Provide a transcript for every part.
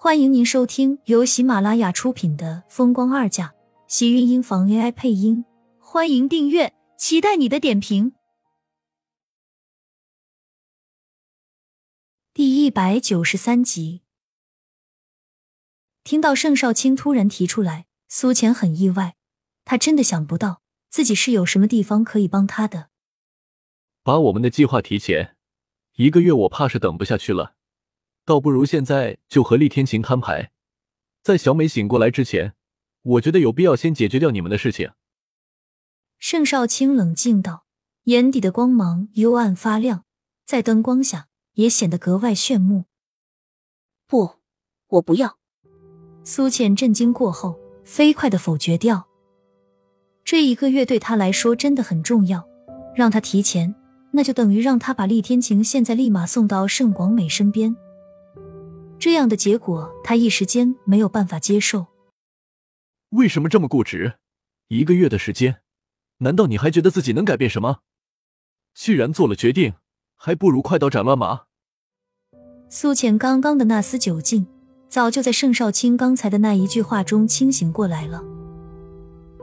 欢迎您收听由喜马拉雅出品的《风光二嫁》，喜运音房 AI 配音。欢迎订阅，期待你的点评。第一百九十三集，听到盛少卿突然提出来，苏浅很意外，他真的想不到自己是有什么地方可以帮他的。把我们的计划提前一个月，我怕是等不下去了。倒不如现在就和厉天晴摊牌，在小美醒过来之前，我觉得有必要先解决掉你们的事情。盛少卿冷静道，眼底的光芒幽暗发亮，在灯光下也显得格外炫目。不，我不要。苏浅震惊过后，飞快的否决掉。这一个月对他来说真的很重要，让他提前，那就等于让他把厉天晴现在立马送到盛广美身边。这样的结果，他一时间没有办法接受。为什么这么固执？一个月的时间，难道你还觉得自己能改变什么？既然做了决定，还不如快刀斩乱麻。苏浅刚刚的那丝酒劲，早就在盛少卿刚才的那一句话中清醒过来了。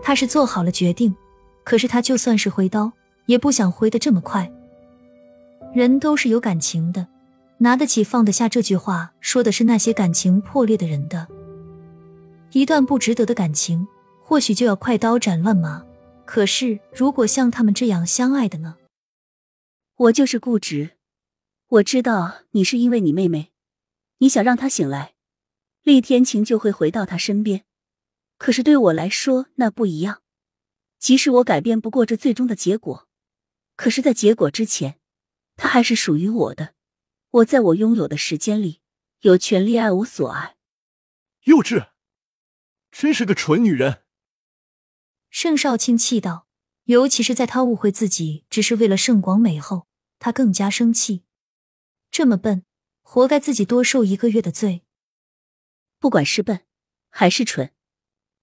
他是做好了决定，可是他就算是挥刀，也不想挥得这么快。人都是有感情的。拿得起放得下这句话，说的是那些感情破裂的人的。一段不值得的感情，或许就要快刀斩乱麻。可是，如果像他们这样相爱的呢？我就是固执。我知道你是因为你妹妹，你想让她醒来，厉天晴就会回到她身边。可是对我来说，那不一样。即使我改变不过这最终的结果，可是，在结果之前，他还是属于我的。我在我拥有的时间里，有权利爱我所爱。幼稚，真是个蠢女人。盛少卿气道，尤其是在他误会自己只是为了盛广美后，他更加生气。这么笨，活该自己多受一个月的罪。不管是笨还是蠢，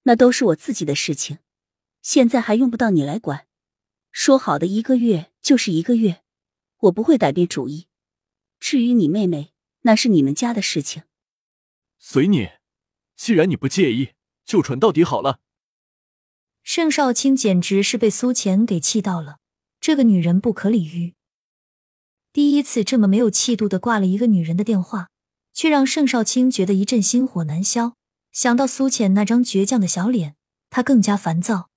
那都是我自己的事情，现在还用不到你来管。说好的一个月就是一个月，我不会改变主意。至于你妹妹，那是你们家的事情，随你。既然你不介意，就蠢到底好了。盛少卿简直是被苏浅给气到了，这个女人不可理喻。第一次这么没有气度的挂了一个女人的电话，却让盛少卿觉得一阵心火难消。想到苏浅那张倔强的小脸，他更加烦躁。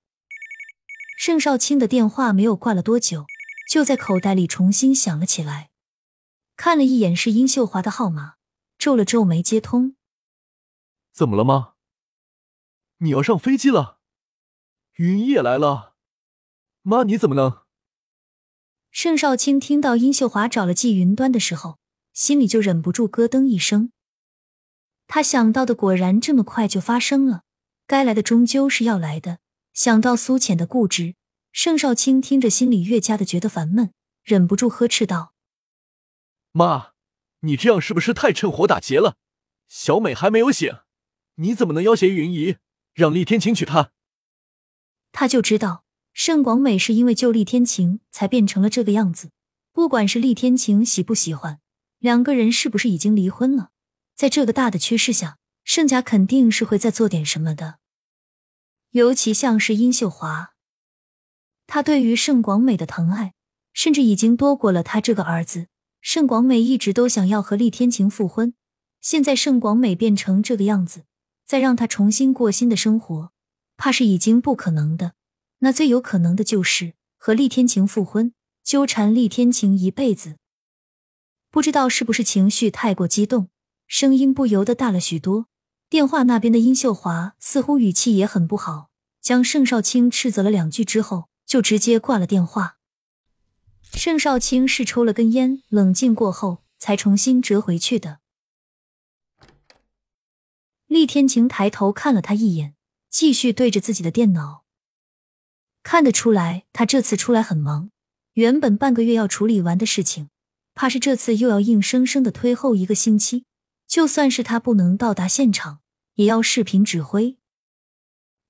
盛少卿的电话没有挂了多久，就在口袋里重新响了起来。看了一眼是殷秀华的号码，皱了皱眉接通。怎么了吗？你要上飞机了？云也来了？妈，你怎么能？盛少卿听到殷秀华找了季云端的时候，心里就忍不住咯噔一声。他想到的果然这么快就发生了，该来的终究是要来的。想到苏浅的固执，盛少卿听着心里越加的觉得烦闷，忍不住呵斥道。妈，你这样是不是太趁火打劫了？小美还没有醒，你怎么能要挟云姨，让厉天晴娶她？他就知道盛广美是因为救厉天晴才变成了这个样子。不管是厉天晴喜不喜欢，两个人是不是已经离婚了，在这个大的趋势下，盛家肯定是会再做点什么的。尤其像是殷秀华，他对于盛广美的疼爱，甚至已经多过了他这个儿子。盛广美一直都想要和厉天晴复婚，现在盛广美变成这个样子，再让他重新过新的生活，怕是已经不可能的。那最有可能的就是和厉天晴复婚，纠缠厉天晴一辈子。不知道是不是情绪太过激动，声音不由得大了许多。电话那边的殷秀华似乎语气也很不好，将盛少卿斥责了两句之后，就直接挂了电话。盛少卿是抽了根烟，冷静过后才重新折回去的。厉天晴抬头看了他一眼，继续对着自己的电脑。看得出来，他这次出来很忙。原本半个月要处理完的事情，怕是这次又要硬生生的推后一个星期。就算是他不能到达现场，也要视频指挥，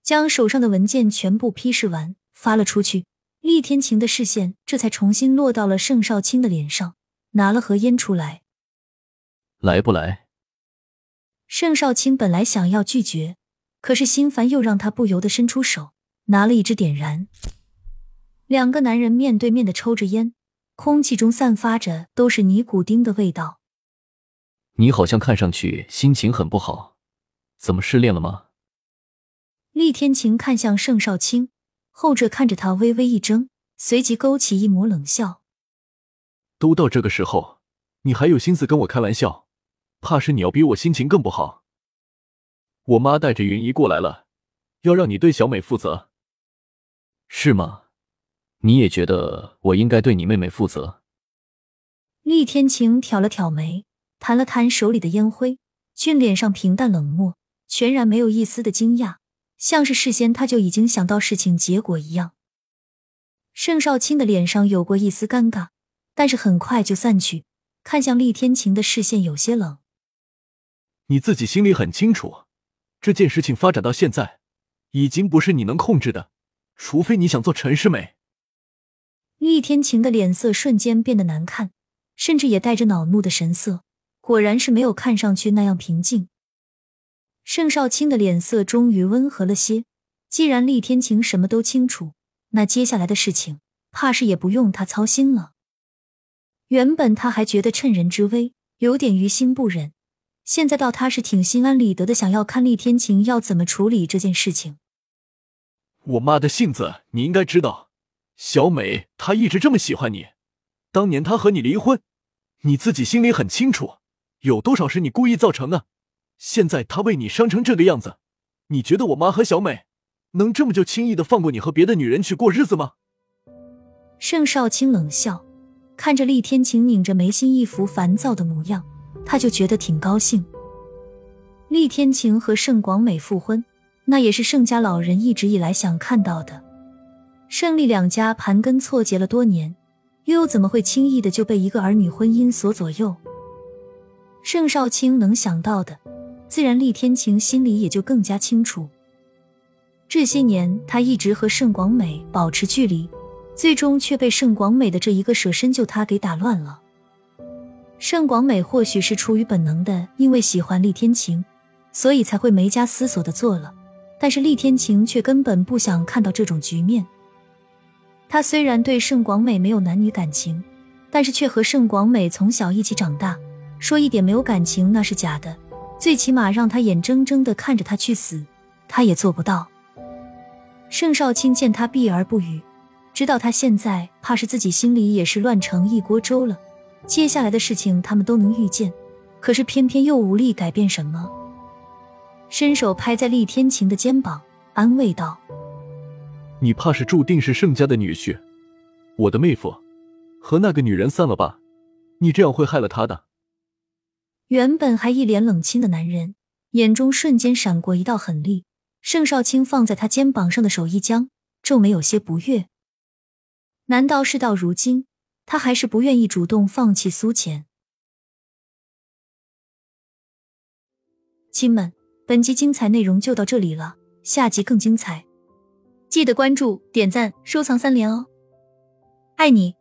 将手上的文件全部批示完，发了出去。厉天晴的视线这才重新落到了盛少卿的脸上，拿了盒烟出来，来不来？盛少卿本来想要拒绝，可是心烦又让他不由得伸出手，拿了一支点燃。两个男人面对面的抽着烟，空气中散发着都是尼古丁的味道。你好像看上去心情很不好，怎么失恋了吗？厉天晴看向盛少卿，后者看着他微微一怔，随即勾起一抹冷笑。都到这个时候，你还有心思跟我开玩笑？怕是你要比我心情更不好。我妈带着云姨过来了，要让你对小美负责，是吗？你也觉得我应该对你妹妹负责？厉天晴挑了挑眉，弹了弹手里的烟灰，俊脸上平淡冷漠，全然没有一丝的惊讶，像是事先他就已经想到事情结果一样。盛少卿的脸上有过一丝尴尬，但是很快就散去，看向厉天晴的视线有些冷。你自己心里很清楚，这件事情发展到现在，已经不是你能控制的，除非你想做陈世美。厉天晴的脸色瞬间变得难看，甚至也带着恼怒的神色。果然是没有看上去那样平静。盛少卿的脸色终于温和了些。既然厉天晴什么都清楚，那接下来的事情怕是也不用他操心了。原本他还觉得趁人之危，有点于心不忍。现在倒他是挺心安理得的，想要看厉天晴要怎么处理这件事情。我妈的性子你应该知道。小美，她一直这么喜欢你。当年她和你离婚，你自己心里很清楚，有多少是你故意造成的。现在他为你伤成这个样子，你觉得我妈和小美能这么就轻易的放过你和别的女人去过日子吗？盛少卿冷笑，看着厉天晴拧着眉心一副烦躁的模样，他就觉得挺高兴。厉天晴和盛广美复婚，那也是盛家老人一直以来想看到的。胜利两家盘根错节了多年，又怎么会轻易的就被一个儿女婚姻所左右？盛少卿能想到的，自然厉天晴心里也就更加清楚。这些年，他一直和盛广美保持距离，最终却被盛广美的这一个舍身救他给打乱了。盛广美或许是出于本能的，因为喜欢厉天晴，所以才会没加思索的做了。但是厉天晴却根本不想看到这种局面。他虽然对盛广美没有男女感情，但是却和盛广美从小一起长大，说一点没有感情那是假的。最起码让他眼睁睁的看着他去死，他也做不到。盛少卿见他避而不语，知道他现在怕是自己心里也是乱成一锅粥了。接下来的事情他们都能预见，可是偏偏又无力改变什么。伸手拍在厉天晴的肩膀，安慰道。你怕是注定是盛家的女婿，我的妹夫，和那个女人散了吧，你这样会害了他的。原本还一脸冷清的男人，眼中瞬间闪过一道狠厉。盛少卿放在他肩膀上的手一僵，皱眉有些不悦。难道事到如今，他还是不愿意主动放弃苏浅？亲们，本集精彩内容就到这里了，下集更精彩。记得关注、点赞、收藏三连哦，爱你！